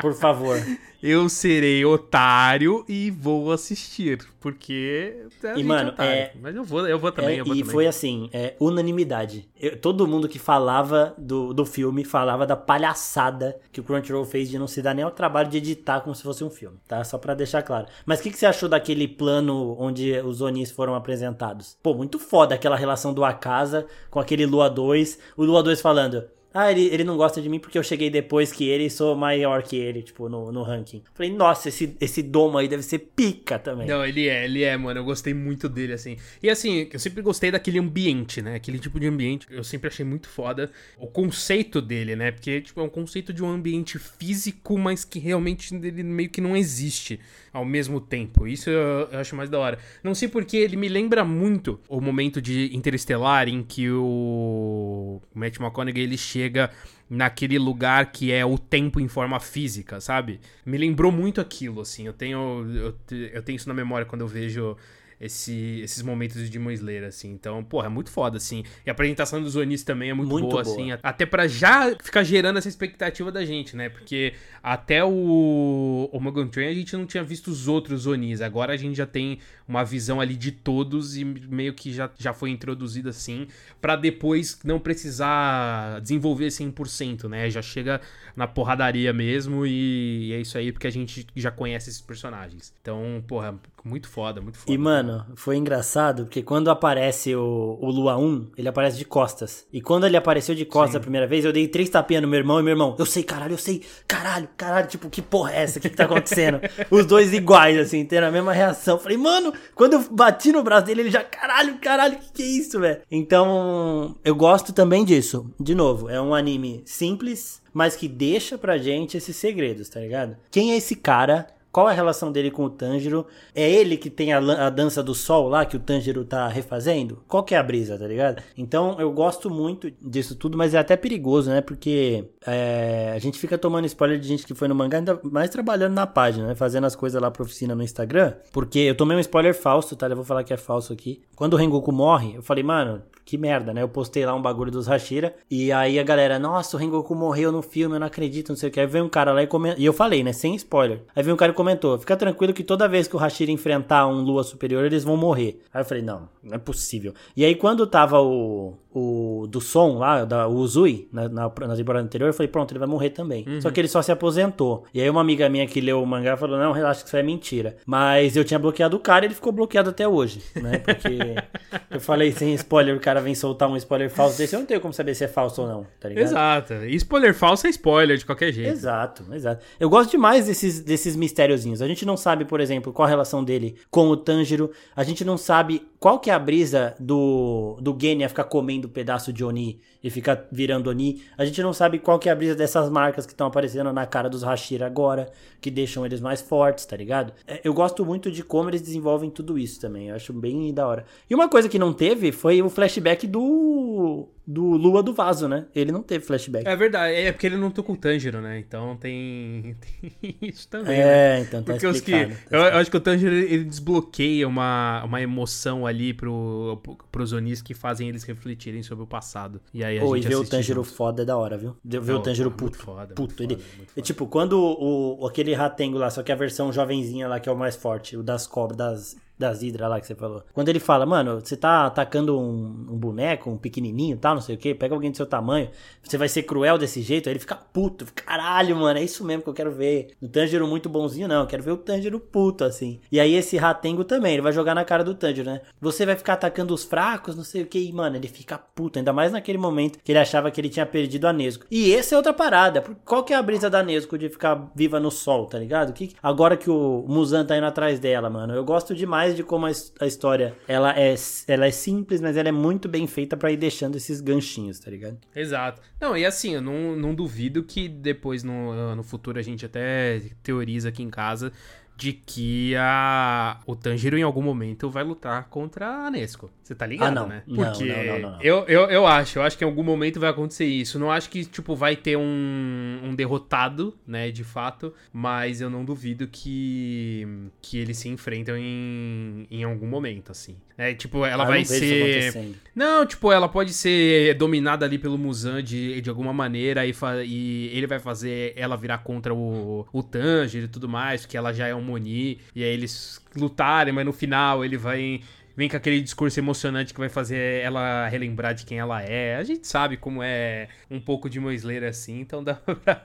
Por favor. Eu serei otário e vou assistir, porque e mano, é, mas eu vou, eu vou também, é, eu vou e também. foi assim, é, unanimidade. Eu, todo mundo que falava do, do filme falava da palhaçada que o Crunchyroll fez de não se dar nem ao trabalho de editar como se fosse um filme, tá? Só para deixar claro. Mas o que, que você achou daquele plano onde os Onis foram apresentados? Pô, muito foda aquela relação do Akasa com aquele Lua 2, o Lua 2 falando ah, ele, ele não gosta de mim porque eu cheguei depois que ele e sou maior que ele, tipo, no, no ranking. Falei, nossa, esse, esse domo aí deve ser pica também. Não, ele é, ele é, mano. Eu gostei muito dele, assim. E assim, eu sempre gostei daquele ambiente, né? Aquele tipo de ambiente. Eu sempre achei muito foda o conceito dele, né? Porque, tipo, é um conceito de um ambiente físico, mas que realmente ele meio que não existe ao mesmo tempo. Isso eu, eu acho mais da hora. Não sei porque ele me lembra muito o momento de Interestelar em que o Matt McConaughey ele chega chega naquele lugar que é o tempo em forma física, sabe? Me lembrou muito aquilo, assim. Eu tenho, eu, eu tenho isso na memória quando eu vejo esse, esses momentos de Demon Slayer, assim. Então, porra, é muito foda, assim. E a apresentação dos Onis também é muito, muito boa, boa, assim. Até para já ficar gerando essa expectativa da gente, né? Porque até o, o Train a gente não tinha visto os outros Onis. Agora a gente já tem uma visão ali de todos e meio que já, já foi introduzido assim, para depois não precisar desenvolver 100%, né? Já chega na porradaria mesmo e, e é isso aí porque a gente já conhece esses personagens. Então, porra, muito foda, muito foda. E, mano, foi engraçado porque quando aparece o, o Lua 1, ele aparece de costas. E quando ele apareceu de costas Sim. a primeira vez, eu dei três tapinhas no meu irmão e meu irmão, eu sei, caralho, eu sei, caralho, caralho, tipo, que porra é essa? O que, que tá acontecendo? Os dois iguais, assim, tendo a mesma reação. Falei, mano, quando eu bati no braço dele, ele já, caralho, caralho, que que é isso, velho? Então, eu gosto também disso. De novo, é um anime simples, mas que deixa pra gente esses segredos, tá ligado? Quem é esse cara? Qual é a relação dele com o Tanjiro? É ele que tem a, a, dança do sol lá que o Tanjiro tá refazendo? Qual que é a brisa, tá ligado? Então eu gosto muito disso tudo, mas é até perigoso, né? Porque é, a gente fica tomando spoiler de gente que foi no mangá, ainda mais trabalhando na página, né? Fazendo as coisas lá pra oficina no Instagram. Porque eu tomei um spoiler falso, tá? Eu vou falar que é falso aqui. Quando o Rengoku morre, eu falei, mano, que merda, né? Eu postei lá um bagulho dos Hashira e aí a galera, nossa, o Rengoku morreu no filme, eu não acredito, não sei o que. Aí veio um cara lá e comentou, e eu falei, né, sem spoiler. Aí veio um cara e fica tranquilo que toda vez que o Hashira enfrentar um Lua Superior, eles vão morrer. Aí eu falei, não, não é possível. E aí quando tava o, o do som lá, da, o Uzui, na, na, na temporada anterior, eu falei, pronto, ele vai morrer também. Uhum. Só que ele só se aposentou. E aí uma amiga minha que leu o mangá falou, não, relaxa que isso é mentira. Mas eu tinha bloqueado o cara e ele ficou bloqueado até hoje, né? Porque eu falei sem spoiler, o cara vem soltar um spoiler falso desse, eu não tenho como saber se é falso ou não, tá ligado? Exato. E spoiler falso é spoiler, de qualquer jeito. Exato, exato. Eu gosto demais desses, desses mistériozinhos. A gente não sabe, por exemplo, qual a relação dele com o Tanjiro. A gente não sabe qual que é a brisa do, do Genya ficar comendo pedaço de Oni e ficar virando Oni. A gente não sabe qual que é a brisa dessas marcas que estão aparecendo na cara dos Hashira agora, que deixam eles mais fortes, tá ligado? É, eu gosto muito de como eles desenvolvem tudo isso também. Eu acho bem da hora. E uma coisa que não teve foi o flashback do do Lua do Vaso, né? Ele não teve flashback. É verdade, é porque ele não tocou o Tanjiro, né? Então tem, tem isso também. É, né? então tá porque os que tá eu, eu, acho que o Tanjiro ele desbloqueia uma, uma emoção ali pro, pros Onis que fazem eles refletirem sobre o passado. E aí a Pô, gente e ver o Tanjiro junto. foda é da hora, viu? Ver o Tanjiro puto. Foda, puto. ele, foda, tipo, quando o, aquele ratengo lá, só que a versão jovenzinha lá que é o mais forte, o das cobras, das das hidras lá que você falou. Quando ele fala, mano, você tá atacando um, um boneco, um pequenininho tal, não sei o que, pega alguém do seu tamanho, você vai ser cruel desse jeito, aí ele fica puto, caralho, mano, é isso mesmo que eu quero ver. O Tanjiro muito bonzinho, não, eu quero ver o Tanjiro puto, assim. E aí esse Ratengo também, ele vai jogar na cara do Tanjiro, né? Você vai ficar atacando os fracos, não sei o que, e, mano, ele fica puto, ainda mais naquele momento que ele achava que ele tinha perdido a Nesco. E essa é outra parada, qual que é a brisa da Nesco de ficar viva no sol, tá ligado? Que, agora que o Muzan tá indo atrás dela, mano, eu gosto demais de como a, história ela é, ela é simples, mas ela é muito bem feita para ir deixando esses ganchinhos, tá ligado? Exato. Não, e assim, eu não, não duvido que depois no, no futuro a gente até teoriza aqui em casa de que a, o Tanjiro em algum momento vai lutar contra a Nesco. Você tá ligado, ah, não. né? Porque não, não, não, Eu, eu, eu acho, eu acho que em algum momento vai acontecer isso. Não acho que, tipo, vai ter um, um derrotado, né, de fato, mas eu não duvido que, que eles se enfrentam em, em algum momento, assim. É, tipo, ela ah, vai ser. Não, tipo, ela pode ser dominada ali pelo Muzan de, de alguma maneira e, e ele vai fazer ela virar contra o, o Tanjiro e tudo mais, porque ela já é um Moni, e aí eles lutarem, mas no final ele vai vem com aquele discurso emocionante que vai fazer ela relembrar de quem ela é. A gente sabe como é um pouco de Moisleira assim, então dá pra,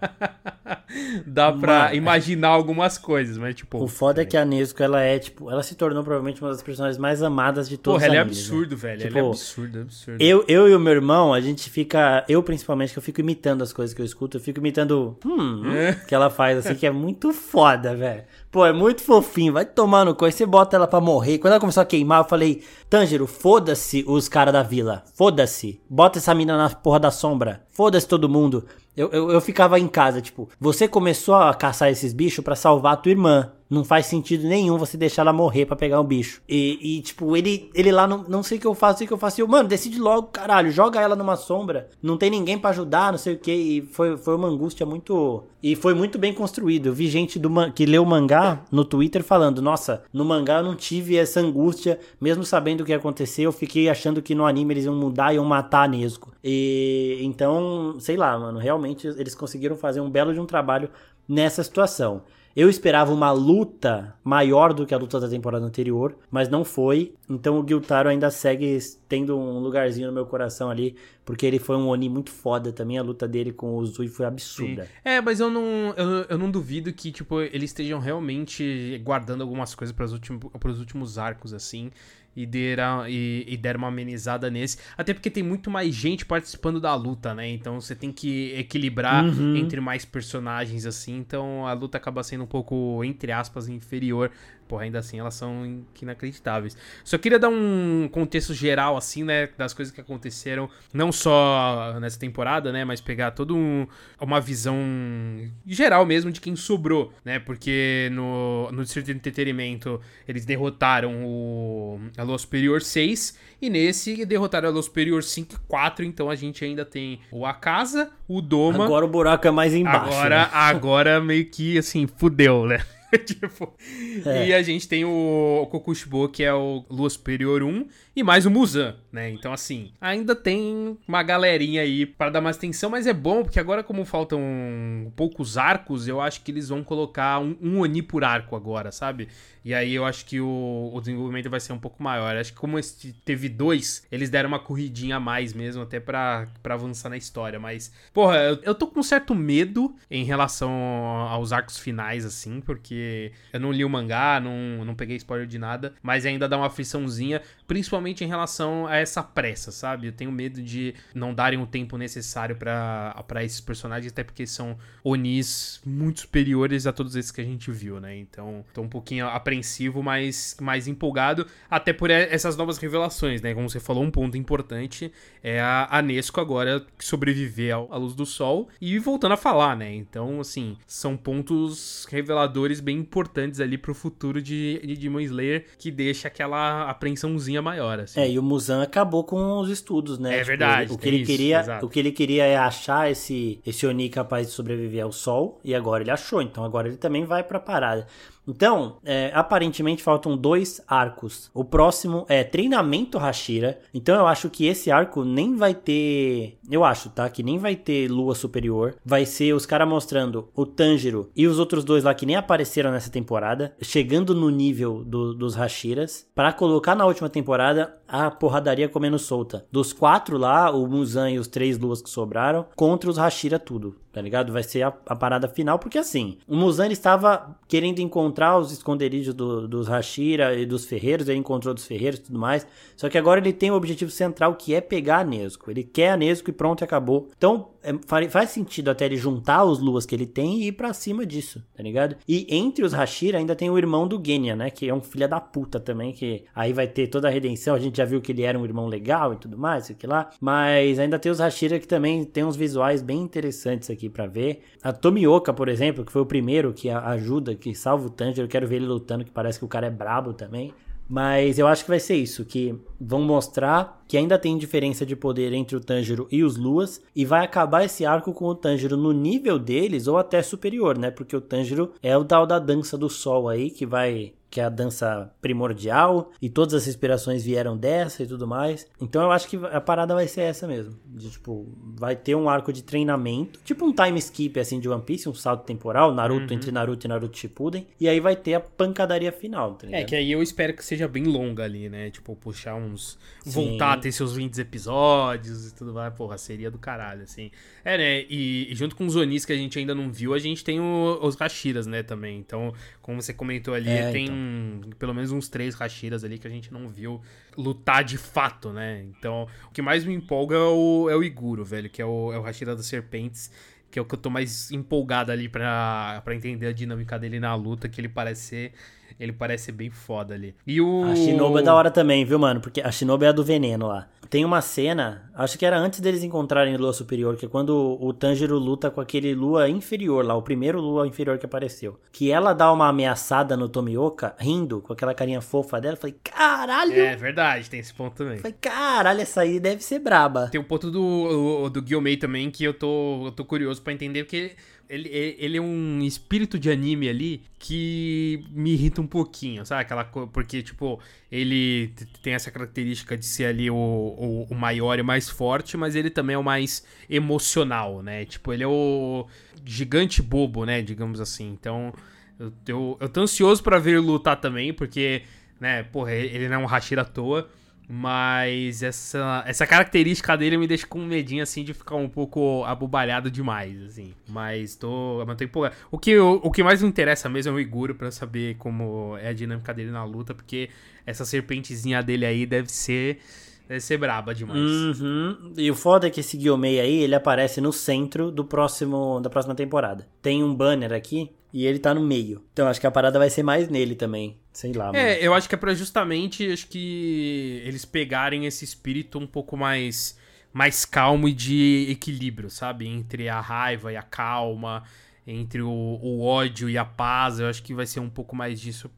dá pra Mano, imaginar algumas coisas, mas tipo... O foda é que a Nesco, ela é, tipo, ela se tornou provavelmente uma das personagens mais amadas de todos Porra, ela é absurdo, né? velho, tipo, ela é tipo, absurdo, é absurdo. Eu, eu e o meu irmão, a gente fica, eu principalmente, que eu fico imitando as coisas que eu escuto, eu fico imitando, hum, é. que ela faz assim, que é muito foda, velho. Pô, é muito fofinho, vai tomar no coisa, você bota ela pra morrer. Quando ela começou a queimar, eu falei, Tanjiro, foda-se os caras da vila, foda-se. Bota essa mina na porra da sombra, foda-se todo mundo. Eu, eu, eu ficava em casa, tipo, você começou a caçar esses bichos para salvar a tua irmã. Não faz sentido nenhum você deixar ela morrer para pegar o bicho. E, e, tipo, ele, ele lá, não, não sei o que eu faço, sei o que eu faço. E eu, mano, decide logo, caralho, joga ela numa sombra. Não tem ninguém para ajudar, não sei o que. E foi, foi uma angústia muito. E foi muito bem construído. Eu vi gente do, que leu o mangá no Twitter falando: Nossa, no mangá eu não tive essa angústia, mesmo sabendo o que ia acontecer. Eu fiquei achando que no anime eles iam mudar e iam matar a Nesco. E então, sei lá, mano, realmente eles conseguiram fazer um belo de um trabalho nessa situação. Eu esperava uma luta maior do que a luta da temporada anterior, mas não foi. Então o Guiltaro ainda segue tendo um lugarzinho no meu coração ali, porque ele foi um Oni muito foda também. A luta dele com o Zui foi absurda. Sim. É, mas eu não, eu, eu, não duvido que, tipo, eles estejam realmente guardando algumas coisas para os últimos, últimos arcos, assim e deram, e, e deram uma amenizada nesse. Até porque tem muito mais gente participando da luta, né? Então você tem que equilibrar uhum. entre mais personagens, assim. Então a luta acaba sendo um pouco, entre aspas, inferior porra, ainda assim elas são inacreditáveis. Só queria dar um contexto geral, assim, né, das coisas que aconteceram, não só nessa temporada, né, mas pegar toda um, uma visão geral mesmo de quem sobrou, né, porque no, no Distrito de Entretenimento eles derrotaram o a Lua Superior 6 e nesse derrotaram a Lua Superior 5 e 4, então a gente ainda tem o Akasa, o Doma... Agora o buraco é mais embaixo. Agora, né? agora meio que, assim, fudeu, né? tipo, é. E a gente tem o Kokushibo, que é o Lua Superior 1, e mais o Muzan, né? Então, assim, ainda tem uma galerinha aí para dar mais atenção, mas é bom, porque agora, como faltam poucos arcos, eu acho que eles vão colocar um, um Oni por arco agora, sabe? E aí eu acho que o, o desenvolvimento vai ser um pouco maior. Acho que como esse teve dois, eles deram uma corridinha a mais mesmo, até para avançar na história. Mas, porra, eu, eu tô com um certo medo em relação aos arcos finais, assim, porque eu não li o mangá, não, não peguei spoiler de nada, mas ainda dá uma afliçãozinha, principalmente em relação a essa pressa, sabe? Eu tenho medo de não darem o tempo necessário para esses personagens, até porque são Onis muito superiores a todos esses que a gente viu, né? Então, tô um pouquinho apreensivo, mas mais empolgado, até por essas novas revelações, né? Como você falou, um ponto importante é a, a Nesco agora sobreviver à luz do sol e voltando a falar, né? Então, assim, são pontos reveladores bem importantes ali pro futuro de, de Demon Slayer que deixa aquela apreensãozinha maior, assim. É, e o Muzan acabou com os estudos, né? É tipo, verdade. O que ele isso, queria, exato. o que ele queria é achar esse esse Oni capaz de sobreviver ao sol e agora ele achou, então agora ele também vai pra parada. Então, é, aparentemente faltam dois arcos. O próximo é treinamento Hashira. Então eu acho que esse arco nem vai ter. Eu acho, tá? Que nem vai ter lua superior. Vai ser os caras mostrando o Tanjiro e os outros dois lá que nem apareceram nessa temporada. Chegando no nível do, dos Hashiras. para colocar na última temporada a porradaria comendo solta. Dos quatro lá, o Muzan e os três luas que sobraram. Contra os Hashira tudo. Tá ligado? Vai ser a, a parada final. Porque assim, o Muzan estava querendo encontrar os esconderijos do, dos Hashira e dos ferreiros, ele encontrou dos ferreiros e tudo mais. Só que agora ele tem o objetivo central que é pegar a Nesco. Ele quer a Nesco e pronto, acabou. Então é, faz sentido até ele juntar os luas que ele tem e ir pra cima disso, tá ligado? E entre os Hashira ainda tem o irmão do Genya, né? Que é um filho da puta também, que aí vai ter toda a redenção. A gente já viu que ele era um irmão legal e tudo mais, isso aqui lá. Mas ainda tem os Hashira que também tem uns visuais bem interessantes aqui para ver. A Tomioka, por exemplo, que foi o primeiro que ajuda, que salva o Tanjiro. Quero ver ele lutando, que parece que o cara é brabo também. Mas eu acho que vai ser isso, que vão mostrar que ainda tem diferença de poder entre o Tanjiro e os Luas, e vai acabar esse arco com o Tanjiro no nível deles ou até superior, né? Porque o Tanjiro é o tal da dança do sol aí, que vai que é a dança primordial, e todas as inspirações vieram dessa e tudo mais. Então eu acho que a parada vai ser essa mesmo. De, tipo, vai ter um arco de treinamento, tipo um time skip assim de One Piece, um salto temporal, Naruto uhum. entre Naruto e Naruto Shippuden, e aí vai ter a pancadaria final, tá É, que aí eu espero que seja bem longa ali, né? Tipo, puxar uns. Sim. voltar a ter seus 20 episódios e tudo mais. Porra, seria do caralho, assim. É, né? E, e junto com os Onis que a gente ainda não viu, a gente tem o, os Hashiras, né, também. Então, como você comentou ali, é, tem. Então pelo menos uns três Hashiras ali que a gente não viu lutar de fato, né? Então, o que mais me empolga é o, é o Iguro, velho, que é o, é o Hashira das Serpentes, que é o que eu tô mais empolgado ali pra, entender a dinâmica dele na luta, que ele parece ser ele parece ser bem foda ali. E o. A Shinobu é da hora também, viu, mano? Porque a Shinobu é a do veneno lá. Tem uma cena, acho que era antes deles encontrarem Lua Superior, que é quando o Tanjiro luta com aquele Lua inferior lá, o primeiro Lua inferior que apareceu. Que ela dá uma ameaçada no Tomioka, rindo, com aquela carinha fofa dela. Eu falei, caralho! É verdade, tem esse ponto também. Eu falei, caralho, essa aí deve ser braba. Tem um ponto do, do Guilmei também que eu tô, eu tô curioso para entender, porque ele, ele é um espírito de anime ali que me irrita um pouquinho, sabe? Aquela porque, tipo, ele tem essa característica de ser ali o, o, o, maior e mais forte, mas ele também é o mais emocional, né? Tipo, ele é o gigante bobo, né? Digamos assim. Então, eu, eu, eu tô ansioso para ver ele lutar também, porque, né, porra, ele não é um Hashira à toa. Mas essa, essa característica dele me deixa com medinho, assim, de ficar um pouco abobalhado demais, assim. Mas tô, mas tô empolgado. O que, o, o que mais me interessa mesmo é o Iguro, pra saber como é a dinâmica dele na luta, porque essa serpentezinha dele aí deve ser... Deve ser braba demais. Uhum. E o foda é que esse Guilmei aí, ele aparece no centro do próximo, da próxima temporada. Tem um banner aqui e ele tá no meio. Então acho que a parada vai ser mais nele também. Sei lá, mano. É, eu acho que é pra justamente acho que eles pegarem esse espírito um pouco mais mais calmo e de equilíbrio, sabe? Entre a raiva e a calma, entre o, o ódio e a paz. Eu acho que vai ser um pouco mais disso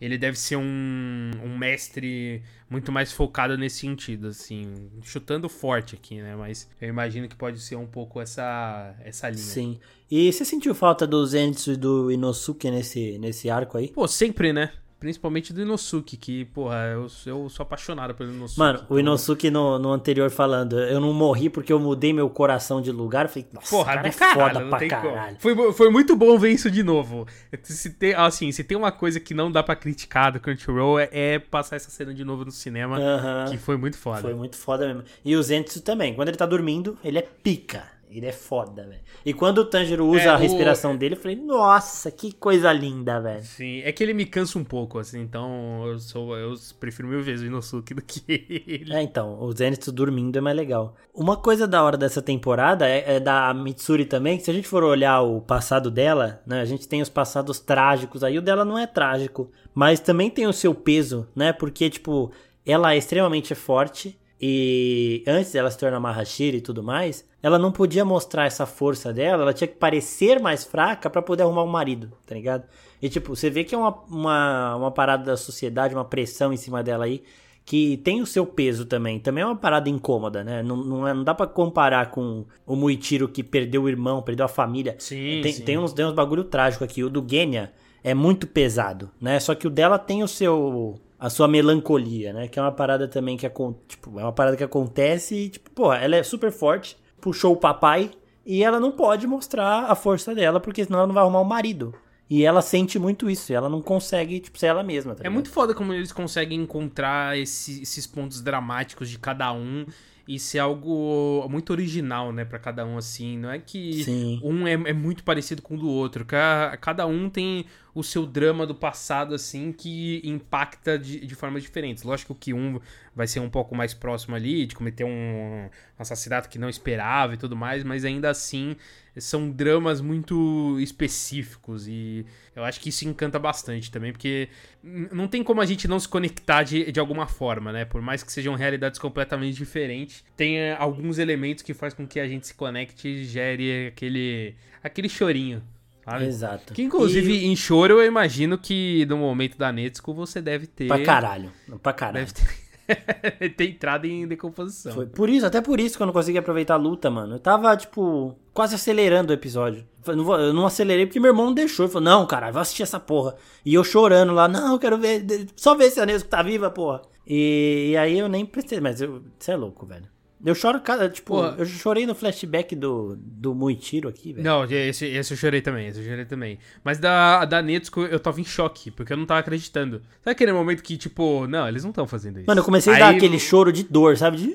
ele deve ser um, um mestre muito mais focado nesse sentido, assim, chutando forte aqui, né? Mas eu imagino que pode ser um pouco essa, essa linha. Sim. E você sentiu falta do Zenitsu e do Inosuke nesse, nesse arco aí? Pô, sempre, né? Principalmente do Inosuke, que, porra, eu, eu sou apaixonado pelo Inosuke. Mano, o então- Inosuke no, no anterior falando, eu não morri porque eu mudei meu coração de lugar. Eu falei, nossa, Porra, cara é caralho, foda pra caralho. como. Foi, foi muito bom ver isso de novo. Se tem, assim, se tem uma coisa que não dá pra criticar do Crunchyroll é, é passar essa cena de novo no cinema, Aham. que foi muito foda. Foi muito foda mesmo. E o Zenitsu também. Quando ele tá dormindo, ele é pica. Ele é foda, velho. E quando o Tanjiro usa É, a o- respiração dele, eu falei, nossa, que coisa linda, velho. Sim, é que ele me cansa um pouco, assim, então eu sou eu prefiro mil vezes o Inosuke do que ele. É, então, o Zenitsu dormindo é mais legal. Uma coisa da hora dessa temporada é, é da Mitsuri também, que se a gente for olhar o passado dela, né, a gente tem os passados trágicos aí, o dela não é trágico, mas também tem o seu peso, né, porque, tipo, ela é extremamente forte e antes dela se tornar Mahashira e tudo mais, ela não podia mostrar essa força dela, ela tinha que parecer mais fraca pra poder arrumar um marido, tá ligado? E, tipo, você vê que é uma, uma, uma parada da sociedade, uma pressão em cima dela aí, que tem o seu peso também. Também é uma parada incômoda, né? Não, não, é- não dá pra comparar com o Muichiro que perdeu o irmão, perdeu a família. Sim, tem, sim. tem uns, tem uns bagulho trágico aqui. O do Genya é muito pesado, né? Só que o dela tem o seu a sua melancolia, né? Que é uma parada também que tipo, é uma parada que acontece e tipo, pô, ela é super forte, puxou o papai e ela não pode mostrar a força dela porque senão ela não vai arrumar um marido. E ela sente muito isso, e ela não consegue, tipo, ser ela mesma, tá É muito foda como eles conseguem encontrar esse- esses pontos dramáticos de cada um e ser algo muito original, né, pra cada um, assim. Não é que Sim. um é, é muito parecido com o do outro. Ca- Cada um tem o seu drama do passado, assim, que impacta de, de formas diferentes. Lógico que um vai ser um pouco mais próximo ali, de cometer um assassinato que não esperava e tudo mais, mas ainda assim são dramas muito específicos e eu acho que isso encanta bastante também, porque não tem como a gente não se conectar de, de alguma forma, né? Por mais que sejam realidades completamente diferentes, tem eh, alguns elementos que faz com que a gente se conecte e gere aquele, aquele chorinho. Sabe? Exato. Que inclusive em choro eu imagino que no momento da Netsuko você deve ter. E pra caralho. Pra caralho. Deve ter, ter entrado em decomposição. Foi por isso, até por isso que eu não consegui aproveitar a luta, mano. Eu tava, tipo, quase acelerando o episódio. Eu não, vou- eu não acelerei porque meu irmão não deixou. Ele falou, não, cara, vai assistir essa porra. E eu chorando lá, não, eu quero ver, só ver se a Nesco tá viva, porra. E, e aí eu nem prestei, mas eu, você é louco, velho. Eu choro, cada, tipo, Porra. eu chorei no flashback do, do Muitiro aqui, velho. Não, esse, esse eu chorei também, esse eu chorei também. Mas da, da Netsuko eu tava em choque, porque eu não tava acreditando. Sabe aquele momento que, tipo, não, eles não estão fazendo isso. Mano, eu comecei a dar aquele choro de dor, sabe? De...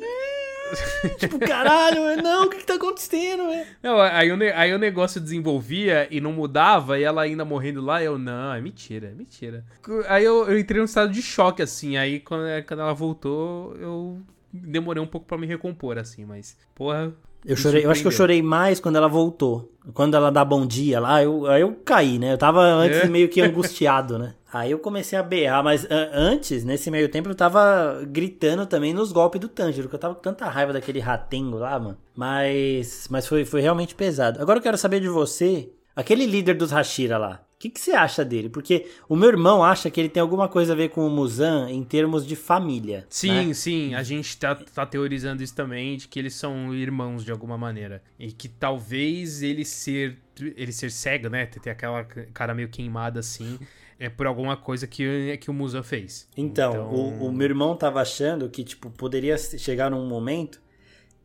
tipo, caralho, não, o que que tá acontecendo, velho? Não, aí, o, aí o negócio desenvolvia e não mudava, e ela ainda morrendo lá, eu, não, é mentira, é mentira. Aí eu, eu entrei num estado de choque, assim, aí quando, quando ela voltou, eu demorei um pouco pra me recompor, assim, mas, porra... Eu chorei, eu acho que eu chorei mais quando ela voltou. Quando ela dá bom dia lá, eu, aí eu caí, né? Eu tava antes É. meio que angustiado, né? Aí eu comecei a berrar, mas a- antes, nesse meio tempo, eu tava gritando também nos golpes do Tanjiro, que eu tava com tanta raiva daquele ratengo lá, mano. Mas, mas foi, foi realmente pesado. Agora eu quero saber de você, aquele líder dos Hashira lá. O que, que você acha dele? Porque o meu irmão acha que ele tem alguma coisa a ver com o Muzan em termos de família. Sim, né? sim, a gente tá, tá teorizando isso também, de que eles são irmãos de alguma maneira. E que talvez ele ser, ele ser cego, né, ter aquela cara meio queimada assim, é por alguma coisa que, que o Musa fez. Então, O, o meu irmão tava achando que, tipo, poderia chegar num momento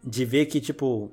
de ver que, tipo,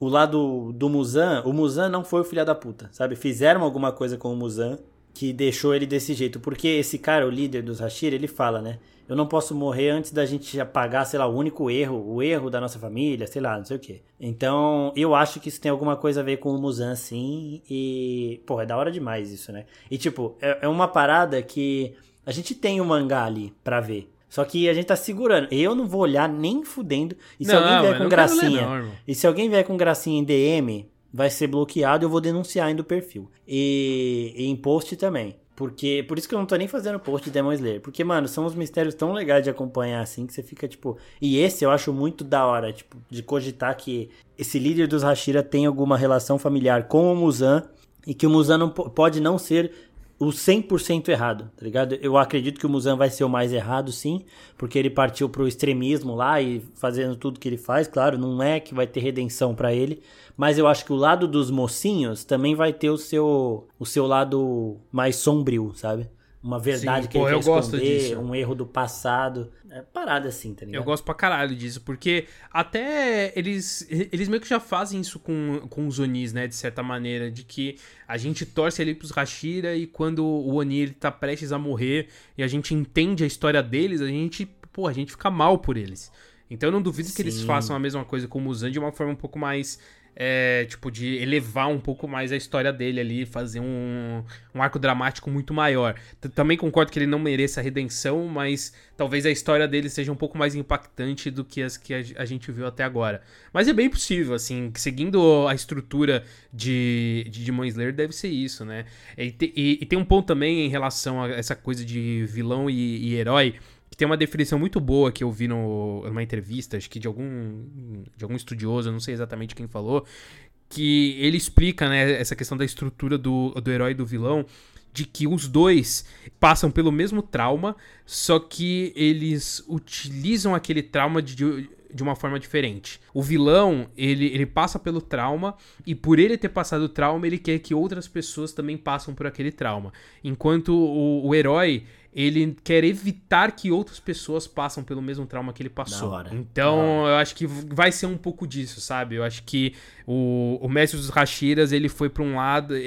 o lado do Muzan, o Muzan não foi o filho da puta, sabe? Fizeram alguma coisa com o Muzan que deixou ele desse jeito. Porque esse cara, o líder dos Hashira, ele fala, né? Eu não posso morrer antes da gente apagar, sei lá, o único erro, o erro da nossa família, sei lá, não sei o quê. Então, eu acho que isso tem alguma coisa a ver com o Muzan, sim. E, pô, é da hora demais isso, né? E, tipo, é, é uma parada que a gente tem o mangá ali pra ver. Só que a gente tá segurando. Eu não vou olhar nem fudendo. E se Não, alguém vier com gracinha. não, e se alguém vier com gracinha em DM, vai ser bloqueado e eu vou denunciar ainda o perfil. E, e em post também. Porque, por isso que eu não tô nem fazendo post de Demon Slayer. Porque, mano, são uns mistérios tão legais de acompanhar assim que você fica, tipo. E esse eu acho muito da hora, tipo, de cogitar que esse líder dos Hashira tem alguma relação familiar com o Muzan. E que o Muzan não po- pode não ser o 100% errado, tá ligado? Eu acredito que o Muzan vai ser o mais errado, sim, porque ele partiu pro extremismo lá e fazendo tudo que ele faz, claro, não é que vai ter redenção pra ele, mas eu acho que o lado dos mocinhos também vai ter o seu o seu lado mais sombrio, sabe? Uma verdade Sim, que pô, ele eu esconder, um erro do passado. É parada assim, tá ligado? Eu gosto pra caralho disso, porque até eles, eles meio que já fazem isso com, com os Onis, né? De certa maneira, de que a gente torce ali pros Hashira e quando o Oni ele tá prestes a morrer e a gente entende a história deles, a gente, pô, a gente fica mal por eles. Então eu não duvido que eles Sim. façam a mesma coisa com o Muzan de uma forma um pouco mais. É, tipo, de elevar um pouco mais a história dele ali, fazer um, um arco dramático muito maior. T- Também concordo que ele não mereça redenção, mas talvez a história dele seja um pouco mais impactante do que as que a, a gente viu até agora. Mas é bem possível, assim, seguindo a estrutura de, de Demon Slayer, deve ser isso, né? E, te- e- e tem um ponto também em relação a essa coisa de vilão e, e herói, que tem uma definição muito boa que eu vi no, numa entrevista, acho que de algum, de algum estudioso, não sei exatamente quem falou, que ele explica, né, essa questão da estrutura do, do herói e do vilão, de que os dois passam pelo mesmo trauma, só que eles utilizam aquele trauma de, de uma forma diferente. O vilão, ele, ele passa pelo trauma, e por ele ter passado o trauma, ele quer que outras pessoas também passem por aquele trauma. Enquanto o, o herói, ele quer evitar que outras pessoas passem pelo mesmo trauma que ele passou. Então, eu acho que vai ser um pouco disso, sabe? Eu acho que o, o mestre dos Hashiras, ele foi pra um lado, e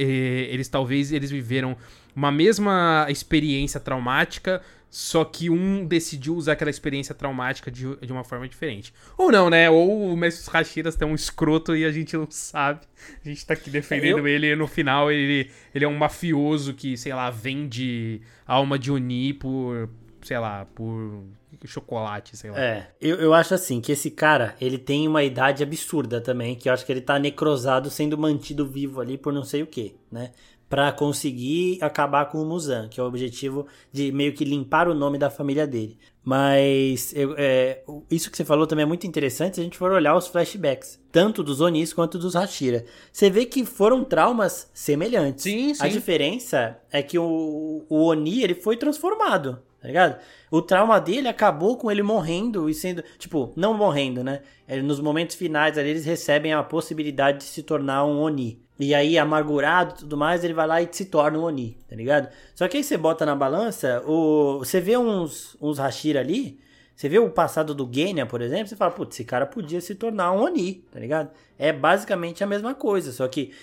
eles talvez eles viveram uma mesma experiência traumática, só que um decidiu usar aquela experiência traumática de, de uma forma diferente. Ou não, né? Ou o mestre dos Hashiras tem um escroto e a gente não sabe. A gente tá aqui defendendo Eu- ele e no final ele, ele é um mafioso que, sei lá, vende alma de Oni por, sei lá, por chocolate, sei lá. É, eu, eu acho assim, que esse cara, ele tem uma idade absurda também, que eu acho que ele tá necrosado sendo mantido vivo ali por não sei o que, né? Pra conseguir acabar com o Muzan, que é o objetivo de meio que limpar o nome da família dele. Mas eu- é, isso que você falou também é muito interessante se a gente for olhar os flashbacks, tanto dos Onis quanto dos Hashira. Você vê que foram traumas semelhantes. Sim, A sim. diferença é que o, o Oni, ele foi transformado, tá ligado? O trauma dele acabou com ele morrendo e sendo, tipo, não morrendo, né? É, Nos momentos finais ali, eles recebem a possibilidade de se tornar um Oni. E aí, amargurado e tudo mais, ele vai lá e se torna um Oni, tá ligado? Só que aí você bota na balança, o... você vê uns, uns Hashira ali, você vê o passado do Genya, por exemplo, você fala, putz, esse cara podia se tornar um Oni, tá ligado? É basicamente a mesma coisa, só que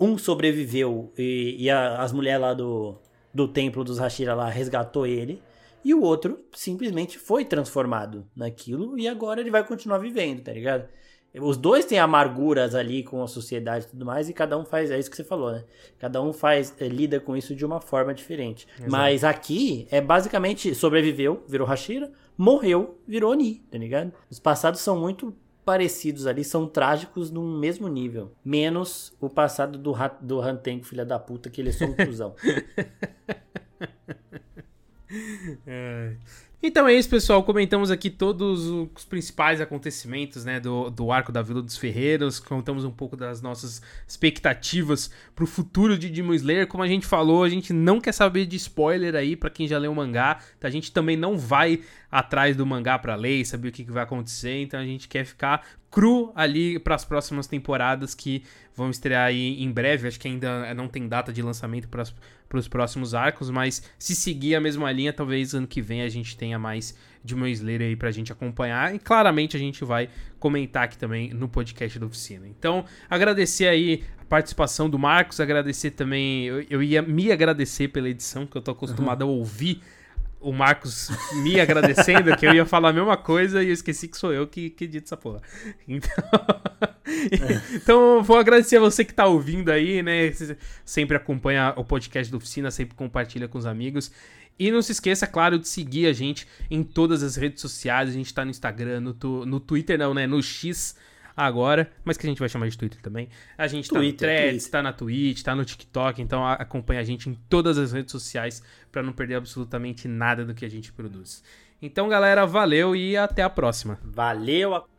um sobreviveu e, e a- as mulheres lá do, do templo dos Hashira lá resgatou ele. E o outro simplesmente foi transformado naquilo e agora ele vai continuar vivendo, tá ligado? Os dois têm amarguras ali com a sociedade e tudo mais, e cada um faz, é isso que você falou, né? Cada um faz, eh, lida com isso de uma forma diferente. Mas aqui é basicamente sobreviveu, virou Hashira, morreu, virou Oni, tá ligado? Os passados são muito parecidos ali, são trágicos num mesmo nível. Menos o passado do, do Rantengo, filha da puta, que ele é só um cuzão. Então é isso, pessoal. Comentamos aqui todos os principais acontecimentos né, do, do arco da Vila dos Ferreiros. Contamos um pouco das nossas expectativas pro futuro de Demon Slayer. Como a gente falou, a gente não quer saber de spoiler aí pra quem já leu o mangá. A gente também não vai atrás do mangá pra ler e saber o que, que vai acontecer. Então a gente quer ficar cru ali pras próximas temporadas que vão estrear aí em breve. Acho que ainda não tem data de lançamento para os próximos arcos, mas se seguir a mesma linha, talvez ano que vem a gente tenha mais de meu Slayer aí pra gente acompanhar. E claramente a gente vai comentar aqui também no podcast da oficina. Então, agradecer aí a participação do Marcos, agradecer também. Eu, eu ia me agradecer pela edição, que eu tô acostumado a ouvir o Marcos me agradecendo, que eu ia falar a mesma coisa e eu esqueci que sou eu que, que edito essa porra. Então, então vou agradecer a você que tá ouvindo aí, né? Sempre acompanha o podcast da oficina, sempre compartilha com os amigos. E não se esqueça, claro, de seguir a gente em todas as redes sociais. A gente tá no Instagram, no, tu- no Twitter, não, né? No X agora, mas que a gente vai chamar de Twitter também. A gente tá no Twitter, Threads, Twitter. tá na Twitch, tá no TikTok, então a- acompanha a gente em todas as redes sociais pra não perder absolutamente nada do que a gente produz. Então, galera, valeu e até a próxima. Valeu!